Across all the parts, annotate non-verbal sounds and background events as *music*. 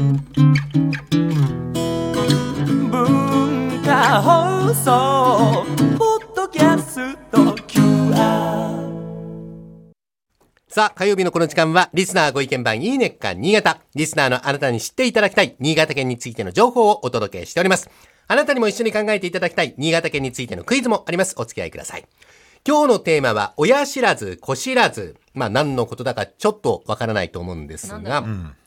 文化放送ポッドキャスト QR さあ、火曜日のこの時間は、リスナーご意見番いいねっか新潟。リスナーのあなたに知っていただきたい、新潟県についての情報をお届けしております。あなたにも一緒に考えていただきたい、新潟県についてのクイズもあります。お付き合いください。今日のテーマは、親知らず、子知らず。まあ、何のことだかちょっとわからないと思うんですが、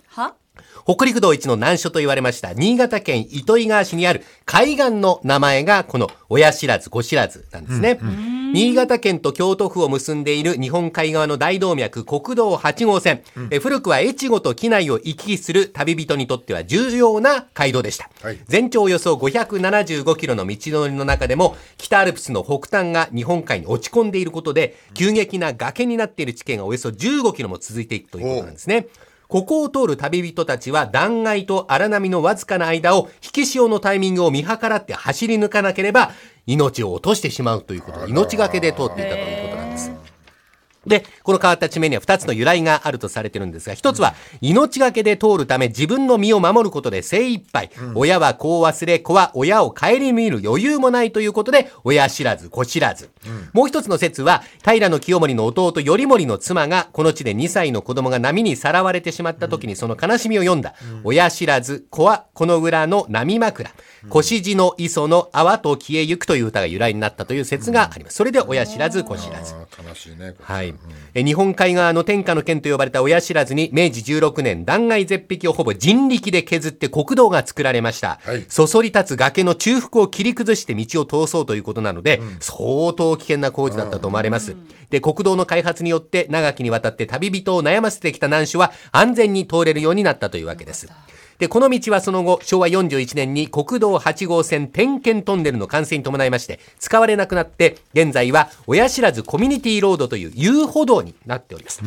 は？北陸道一の難所と言われました、新潟県糸魚川市にある海岸の名前が、この親知らず、子知らずなんですね。新潟県と京都府を結んでいる日本海側の大動脈、国道8号線。え古くは越後と機内を行き来する旅人にとっては重要な街道でした。はい全長およそ575キロの道のりの中でも、北アルプスの北端が日本海に落ち込んでいることで、急激な崖になっている地形がおよそ15キロも続いていくということなんですね。ここを通る旅人たちは断崖と荒波のわずかな間を引き潮のタイミングを見計らって走り抜かなければ命を落としてしまうということで命がけで通っていたということでこの変わった地名には2つの由来があるとされてるんですが、1つは命がけで通るため自分の身を守ることで精一杯、親は子を忘れ、子は親を顧みる余裕もないということで、親知らず、子知らず。もう一つの説は、平清盛の弟頼盛の妻が、この地で2歳の子供が波にさらわれてしまった時にその悲しみを読んだ、親知らず、子はこの裏の波枕、腰地の磯の泡と消えゆくという歌が由来になったという説があります。それで親知らず、子知らず。悲しいね。これはい。え日本海側の天下の県と呼ばれた親知らずに明治16年断崖絶壁をほぼ人力で削って国道が作られました。はいそそり立つ崖の中腹を切り崩して道を通そうということなので、相当危険な工事だったと思われます。で、国道の開発によって長きにわたって旅人を悩ませてきた難所は安全に通れるようになったというわけです。で、この道はその後、昭和41年に国道8号線点検トンネルの完成に伴いまして、使われなくなって、現在は親知らずコミュニティロードという遊歩道になっております。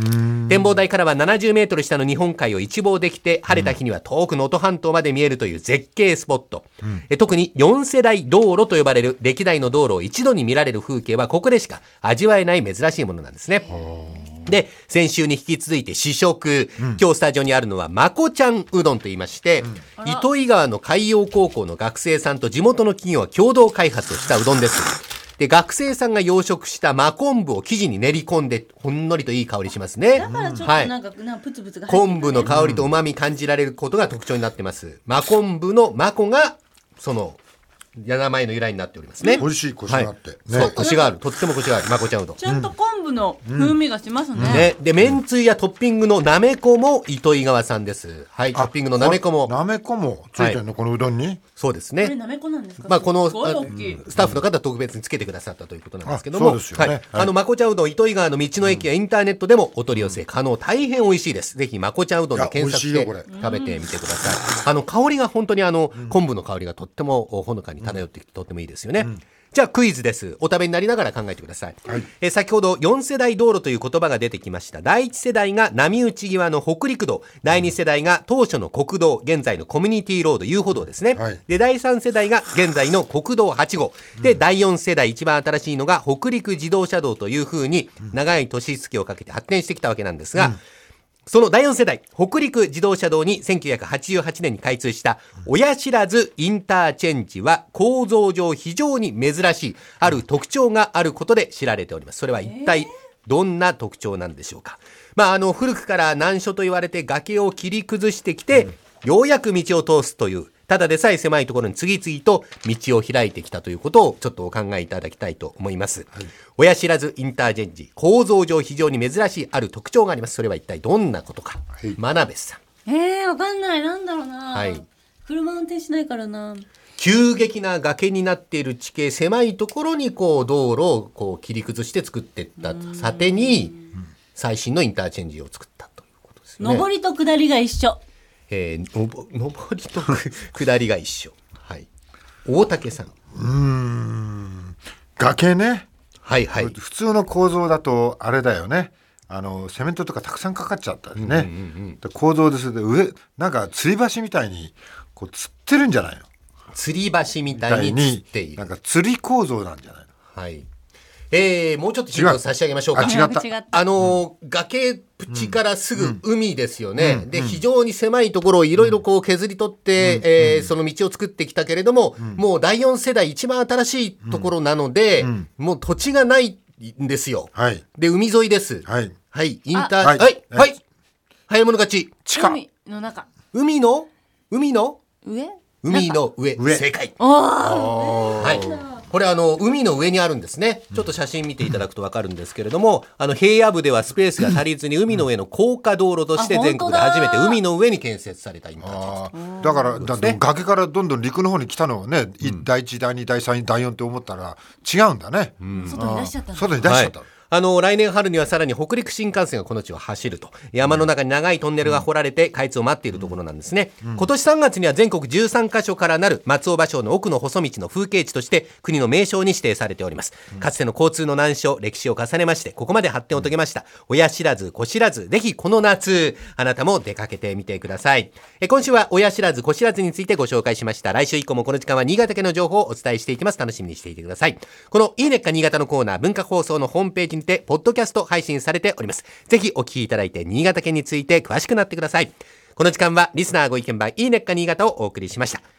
展望台からは70メートル下の日本海を一望できて、晴れた日には遠くの能登半島まで見えるという絶景スポット。え特に4世代道路と呼ばれる歴代の道路を一度に見られる風景はここでしか味わえない珍しいものなんですね。で、先週に引き続いて試食。今日スタジオにあるのは、まこちゃんうどんと言いまして、糸魚川の海洋高校の学生さんと地元の企業が共同開発をしたうどんです。で、学生さんが養殖した真昆布を生地に練り込んで、ほんのりといい香りしますね。だからちょっはいとなんか、なんかプツプツが入ってる昆布の香りと旨味感じられることが特徴になってます。真昆布の真子が、その、名前の由来になっておりますね。美味しいコシがあってはいねそう、コシがある。とってもコシがある。まこちゃんうどん。ちゃんと昆布の風味がしますね。ね。で、めんつゆやトッピングのなめこも糸魚川さんです。はい、トッピングのなめこも。なめこもついてるの、このうどんに？そうですね。これなめこなんですか？まあ、この、スタッフの方特別につけてくださったということなんですけども。あそうですよねはい。はいあの、まこちゃんうどん、糸魚川の道の駅やインターネットでもお取り寄せ可能。大変美味しいです。ぜひ、まこちゃんうどんで検索して食べてみてください。あの、香りが本当にあの、昆布の香りがとってもほのかに漂ってきてとってもいいですよね。じゃあクイズです。お食べになりながら考えてください。えー先ほど4世代道路という言葉が出てきました。第1世代が波打ち際の北陸道。第2世代が当初の国道、現在のコミュニティロード遊歩道ですね。はいで、第3世代が現在の国道8号。で、第4世代一番新しいのが北陸自動車道というふうに長い年月をかけて発展してきたわけなんですが、その第4世代、北陸自動車道に1988年に開通した親知らずインターチェンジは構造上非常に珍しい、ある特徴があることで知られております。それは一体どんな特徴なんでしょうか。まあ、あの、古くから難所と言われて崖を切り崩してきて、ようやく道を通すという、ただでさえ狭いところに次々と道を開いてきたということをちょっとお考えいただきたいと思います。親知らずインターチェンジ、構造上非常に珍しいある特徴があります。それは一体どんなことか。い真鍋さん。えー、わかんない。なんだろうな。はい。車運転しないからな。急激な崖になっている地形、狭いところにこう道路をこう切り崩して作っていったさてに、最新のインターチェンジを作ったということですよね。上りと下りが一緒。えー、のぼ上りとく *laughs* 下りが一緒。はい。大竹さん。崖ね。はいはい。普通の構造だとあれだよね。あのセメントとかたくさんかかっちゃったりね。で構造ですで上なんか吊り橋みたいにこう吊ってるんじゃないの？吊り橋みみたいに吊っているなん。か吊り構造なんじゃないの？はい。えー、もうちょっとヒント差し上げましょうか。あ違った。あのー崖っぷちからすぐ海ですよね。で、非常に狭いところをいろいろこう削り取って、えーその道を作ってきたけれども、もう第4世代一番新しいところなので、もう土地がないんですよ。はい。で、海沿いです。はい。はい、インター、はい。はい、ははい。い、早い者勝ち。地下。海の中。海の、海の、上？海の上、上。正解。おー。はい。これあの海の上にあるんですね。ちょっと写真見ていただくとわかるんですけれども、あの平野部ではスペースが足りずに海の上の高架道路としてあ全国で初めて海の上に建設されたインターチェンジ。だからだ崖からどんどん陸の方に来たのをね、い第一第二第三第四って思ったら違うんだね、外に出しちゃった外に出しちゃった、はいあの来年春にはさらに北陸新幹線がこの地を走ると。山の中に長いトンネルが掘られて開通を待っているところなんですね、今年3月には全国13カ所からなる松尾芭蕉の奥の細道の風景地として国の名勝に指定されております、かつての交通の難所歴史を重ねましてここまで発展を遂げました。親知らず子知らずぜひこの夏あなたも出かけてみてください。え今週は親知らず子知らずについてご紹介しました。来週以降もこの時間は新潟県の情報をお伝えしていきます。楽しみにしていてください。このいいねっか新潟のコーナー文化放送のホームページにてポッドキャスト配信されております。ぜひお聞きいただいて新潟県について詳しくなってください。この時間はリスナーご意見番いいねっか新潟をお送りしました。